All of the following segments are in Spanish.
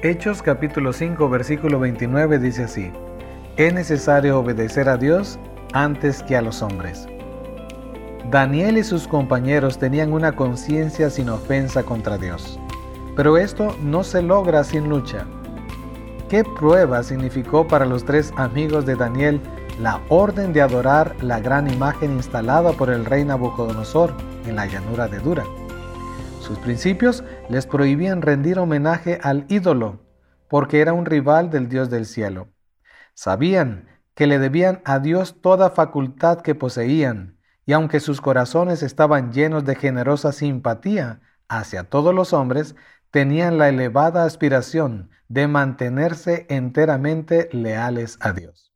Hechos capítulo 5 versículo 29 dice así, es necesario obedecer a Dios antes que a los hombres. Daniel y sus compañeros tenían una conciencia sin ofensa contra Dios, pero esto no se logra sin lucha. ¿Qué prueba significó para los tres amigos de Daniel la orden de adorar la gran imagen instalada por el rey Nabucodonosor en la llanura de Dura? Sus principios les prohibían rendir homenaje al ídolo, porque era un rival del Dios del cielo. Sabían que le debían a Dios toda facultad que poseían, y aunque sus corazones estaban llenos de generosa simpatía hacia todos los hombres, tenían la elevada aspiración de mantenerse enteramente leales a Dios.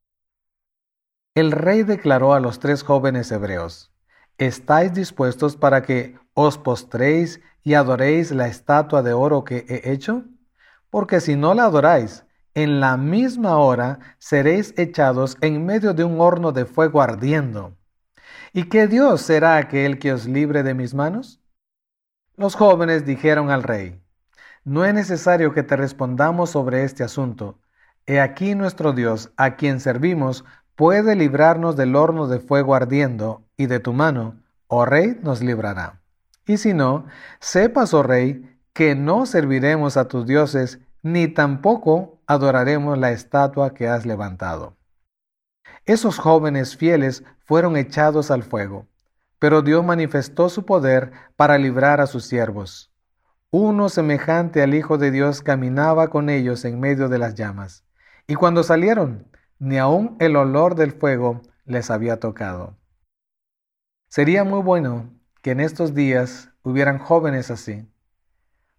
El rey declaró a los tres jóvenes hebreos, ¿Estáis dispuestos para que os postréis y adoréis la estatua de oro que he hecho? Porque si no la adoráis, en la misma hora seréis echados en medio de un horno de fuego ardiendo. ¿Y qué Dios será aquel que os libre de mis manos? Los jóvenes dijeron al rey, No es necesario que te respondamos sobre este asunto. He aquí nuestro Dios, a quien servimos, puede librarnos del horno de fuego ardiendo, y de tu mano, oh rey, nos librará. Y si no, sepas, oh rey, que no serviremos a tus dioses, ni tampoco adoraremos la estatua que has levantado. Esos jóvenes fieles fueron echados al fuego, pero Dios manifestó su poder para librar a sus siervos. Uno semejante al Hijo de Dios caminaba con ellos en medio de las llamas, y cuando salieron, ni aun el olor del fuego les había tocado. Sería muy bueno que en estos días hubieran jóvenes así,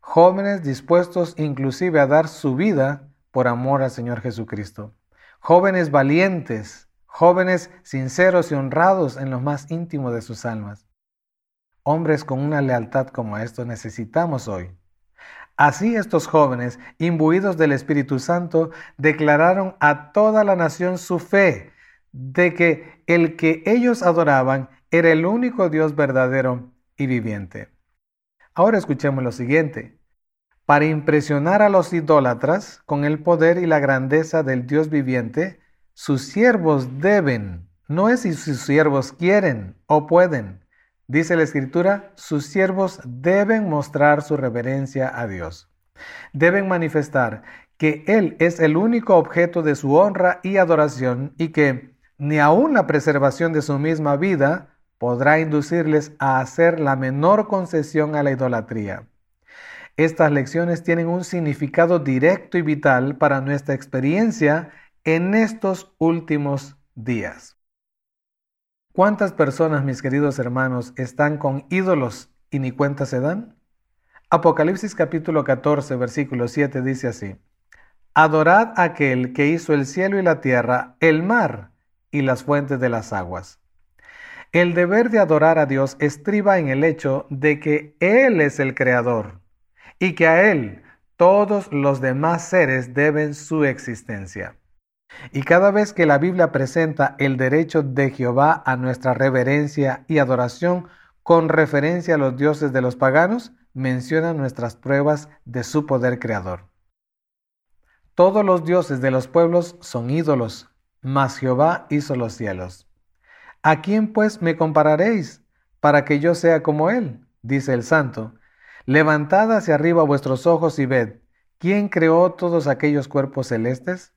jóvenes dispuestos inclusive a dar su vida por amor al Señor Jesucristo, jóvenes valientes, jóvenes sinceros y honrados en lo más íntimo de sus almas. Hombres con una lealtad como esto necesitamos hoy. Así estos jóvenes, imbuidos del Espíritu Santo, declararon a toda la nación su fe de que el que ellos adoraban era el único Dios verdadero y viviente. Ahora escuchemos lo siguiente. Para impresionar a los idólatras con el poder y la grandeza del Dios viviente, sus siervos deben, no es si sus siervos quieren o pueden. Dice la escritura, sus siervos deben mostrar su reverencia a Dios. Deben manifestar que Él es el único objeto de su honra y adoración y que ni aun la preservación de su misma vida podrá inducirles a hacer la menor concesión a la idolatría. Estas lecciones tienen un significado directo y vital para nuestra experiencia en estos últimos días. ¿Cuántas personas, mis queridos hermanos, están con ídolos y ni cuenta se dan? Apocalipsis capítulo 14, versículo 7 dice así, Adorad a aquel que hizo el cielo y la tierra, el mar y las fuentes de las aguas. El deber de adorar a Dios estriba en el hecho de que Él es el Creador y que a Él todos los demás seres deben su existencia. Y cada vez que la Biblia presenta el derecho de Jehová a nuestra reverencia y adoración con referencia a los dioses de los paganos, menciona nuestras pruebas de su poder creador. Todos los dioses de los pueblos son ídolos, mas Jehová hizo los cielos. ¿A quién pues me compararéis para que yo sea como Él? dice el santo. Levantad hacia arriba vuestros ojos y ved, ¿quién creó todos aquellos cuerpos celestes?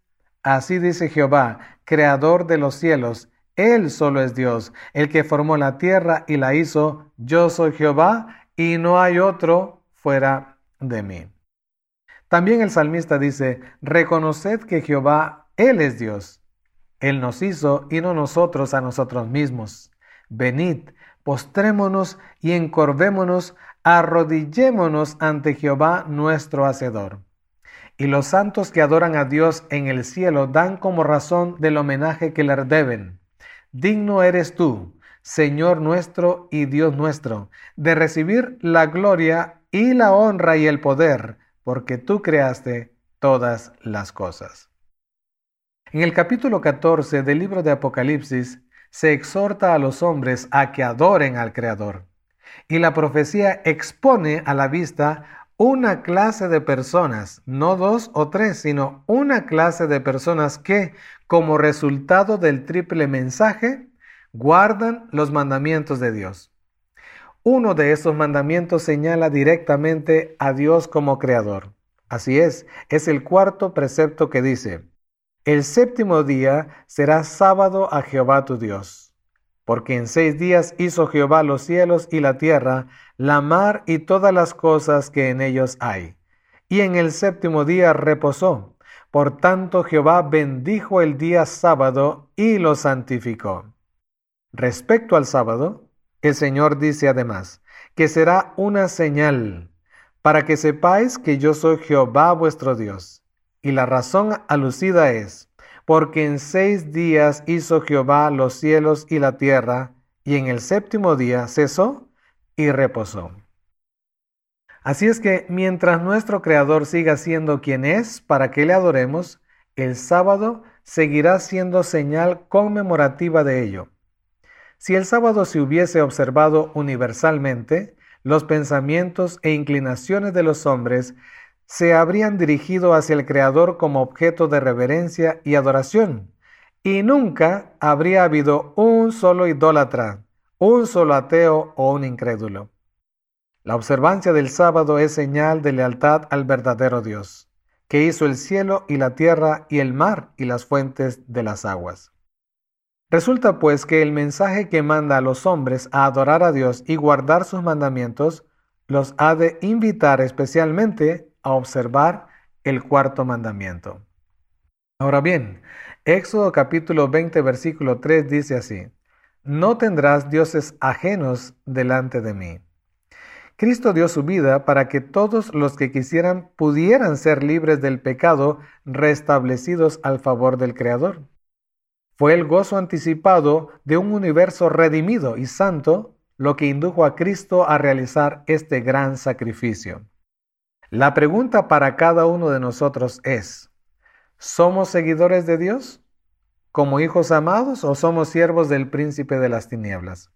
Así dice Jehová, creador de los cielos, Él solo es Dios, el que formó la tierra y la hizo, yo soy Jehová y no hay otro fuera de mí. También el salmista dice, reconoced que Jehová, Él es Dios él nos hizo y no nosotros a nosotros mismos. Venid, postrémonos y encorvémonos, arrodillémonos ante Jehová nuestro Hacedor. Y los santos que adoran a Dios en el cielo dan como razón del homenaje que le deben. Digno eres tú, Señor nuestro y Dios nuestro, de recibir la gloria y la honra y el poder, porque tú creaste todas las cosas. En el capítulo 14 del libro de Apocalipsis se exhorta a los hombres a que adoren al Creador. Y la profecía expone a la vista una clase de personas, no dos o tres, sino una clase de personas que, como resultado del triple mensaje, guardan los mandamientos de Dios. Uno de esos mandamientos señala directamente a Dios como creador. Así es, es el cuarto precepto que dice, el séptimo día será sábado a Jehová tu Dios, porque en seis días hizo Jehová los cielos y la tierra, la mar y todas las cosas que en ellos hay. Y en el séptimo día reposó. Por tanto Jehová bendijo el día sábado y lo santificó. Respecto al sábado, el Señor dice además, que será una señal, para que sepáis que yo soy Jehová vuestro Dios y la razón alucida es, porque en seis días hizo Jehová los cielos y la tierra, y en el séptimo día cesó y reposó. Así es que mientras nuestro Creador siga siendo quien es para que le adoremos, el sábado seguirá siendo señal conmemorativa de ello. Si el sábado se hubiese observado universalmente, los pensamientos e inclinaciones de los hombres se habrían dirigido hacia el Creador como objeto de reverencia y adoración, y nunca habría habido un solo idólatra, un solo ateo o un incrédulo. La observancia del sábado es señal de lealtad al verdadero Dios, que hizo el cielo y la tierra y el mar y las fuentes de las aguas. Resulta pues que el mensaje que manda a los hombres a adorar a Dios y guardar sus mandamientos los ha de invitar especialmente a observar el cuarto mandamiento. Ahora bien, Éxodo capítulo 20 versículo 3 dice así, No tendrás dioses ajenos delante de mí. Cristo dio su vida para que todos los que quisieran pudieran ser libres del pecado, restablecidos al favor del Creador. Fue el gozo anticipado de un universo redimido y santo lo que indujo a Cristo a realizar este gran sacrificio. La pregunta para cada uno de nosotros es, ¿somos seguidores de Dios como hijos amados o somos siervos del príncipe de las tinieblas?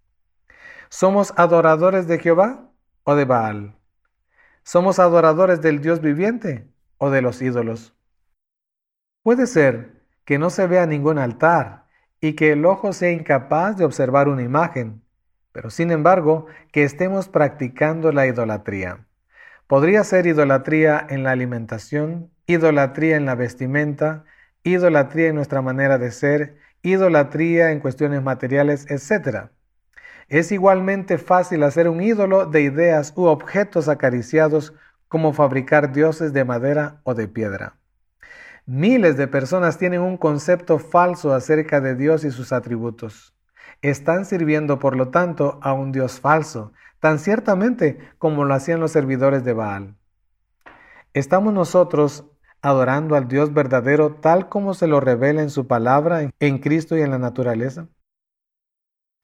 ¿Somos adoradores de Jehová o de Baal? ¿Somos adoradores del Dios viviente o de los ídolos? Puede ser que no se vea ningún altar y que el ojo sea incapaz de observar una imagen, pero sin embargo que estemos practicando la idolatría. Podría ser idolatría en la alimentación, idolatría en la vestimenta, idolatría en nuestra manera de ser, idolatría en cuestiones materiales, etc. Es igualmente fácil hacer un ídolo de ideas u objetos acariciados como fabricar dioses de madera o de piedra. Miles de personas tienen un concepto falso acerca de Dios y sus atributos. Están sirviendo, por lo tanto, a un Dios falso, tan ciertamente como lo hacían los servidores de Baal. ¿Estamos nosotros adorando al Dios verdadero tal como se lo revela en su palabra, en Cristo y en la naturaleza?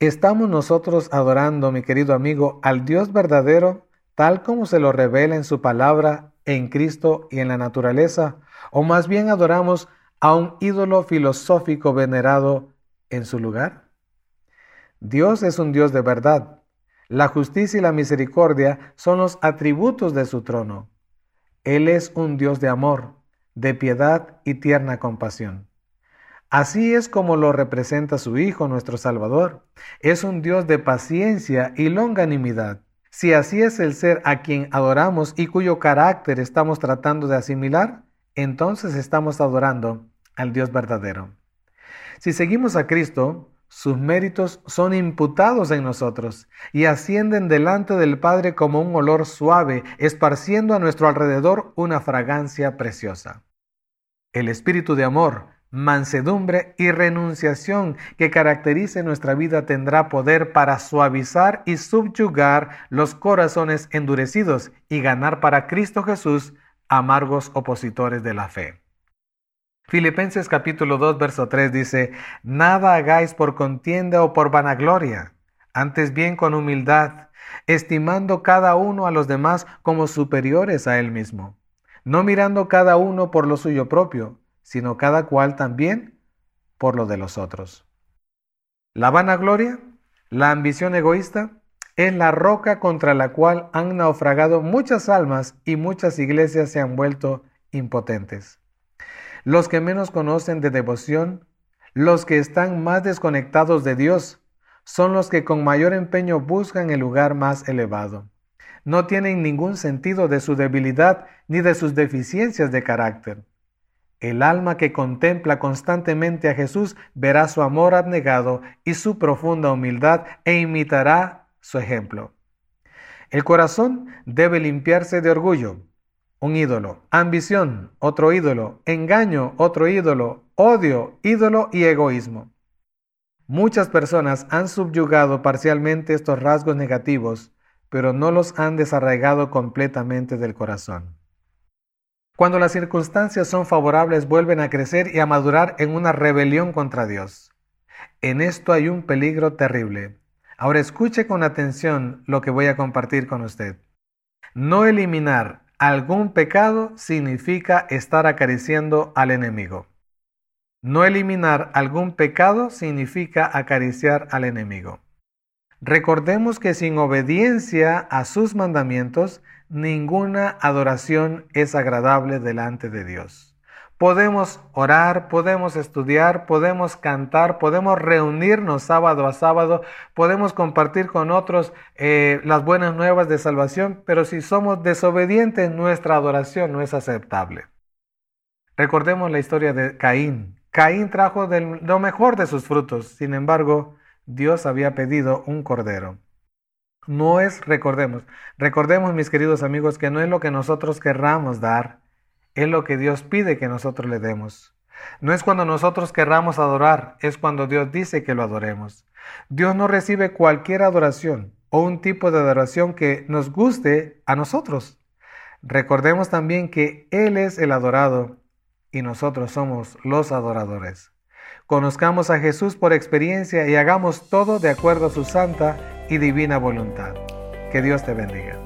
¿Estamos nosotros adorando, mi querido amigo, al Dios verdadero tal como se lo revela en su palabra, en Cristo y en la naturaleza? ¿O más bien adoramos a un ídolo filosófico venerado en su lugar? Dios es un Dios de verdad, la justicia y la misericordia son los atributos de su trono. Él es un Dios de amor, de piedad y tierna compasión. Así es como lo representa su Hijo, nuestro Salvador. Es un Dios de paciencia y longanimidad. Si así es el ser a quien adoramos y cuyo carácter estamos tratando de asimilar, entonces estamos adorando al Dios verdadero. Si seguimos a Cristo, sus méritos son imputados en nosotros y ascienden delante del Padre como un olor suave, esparciendo a nuestro alrededor una fragancia preciosa. El espíritu de amor, mansedumbre y renunciación que caracterice nuestra vida tendrá poder para suavizar y subyugar los corazones endurecidos y ganar para Cristo Jesús amargos opositores de la fe. Filipenses capítulo 2, verso 3 dice, Nada hagáis por contienda o por vanagloria, antes bien con humildad, estimando cada uno a los demás como superiores a él mismo, no mirando cada uno por lo suyo propio, sino cada cual también por lo de los otros. La vanagloria, la ambición egoísta, es la roca contra la cual han naufragado muchas almas y muchas iglesias se han vuelto impotentes. Los que menos conocen de devoción, los que están más desconectados de Dios, son los que con mayor empeño buscan el lugar más elevado. No tienen ningún sentido de su debilidad ni de sus deficiencias de carácter. El alma que contempla constantemente a Jesús verá su amor abnegado y su profunda humildad e imitará su ejemplo. El corazón debe limpiarse de orgullo, un ídolo, ambición, otro ídolo, engaño, otro ídolo, odio, ídolo y egoísmo. Muchas personas han subyugado parcialmente estos rasgos negativos, pero no los han desarraigado completamente del corazón. Cuando las circunstancias son favorables vuelven a crecer y a madurar en una rebelión contra Dios. En esto hay un peligro terrible. Ahora escuche con atención lo que voy a compartir con usted. No eliminar algún pecado significa estar acariciando al enemigo. No eliminar algún pecado significa acariciar al enemigo. Recordemos que sin obediencia a sus mandamientos, ninguna adoración es agradable delante de Dios. Podemos orar, podemos estudiar, podemos cantar, podemos reunirnos sábado a sábado, podemos compartir con otros eh, las buenas nuevas de salvación, pero si somos desobedientes, nuestra adoración no es aceptable. Recordemos la historia de Caín. Caín trajo lo mejor de sus frutos, sin embargo, Dios había pedido un cordero. No es, recordemos, recordemos mis queridos amigos, que no es lo que nosotros querramos dar, es lo que Dios pide que nosotros le demos. No es cuando nosotros querramos adorar, es cuando Dios dice que lo adoremos. Dios no recibe cualquier adoración o un tipo de adoración que nos guste a nosotros. Recordemos también que Él es el adorado y nosotros somos los adoradores. Conozcamos a Jesús por experiencia y hagamos todo de acuerdo a su santa y divina voluntad. Que Dios te bendiga.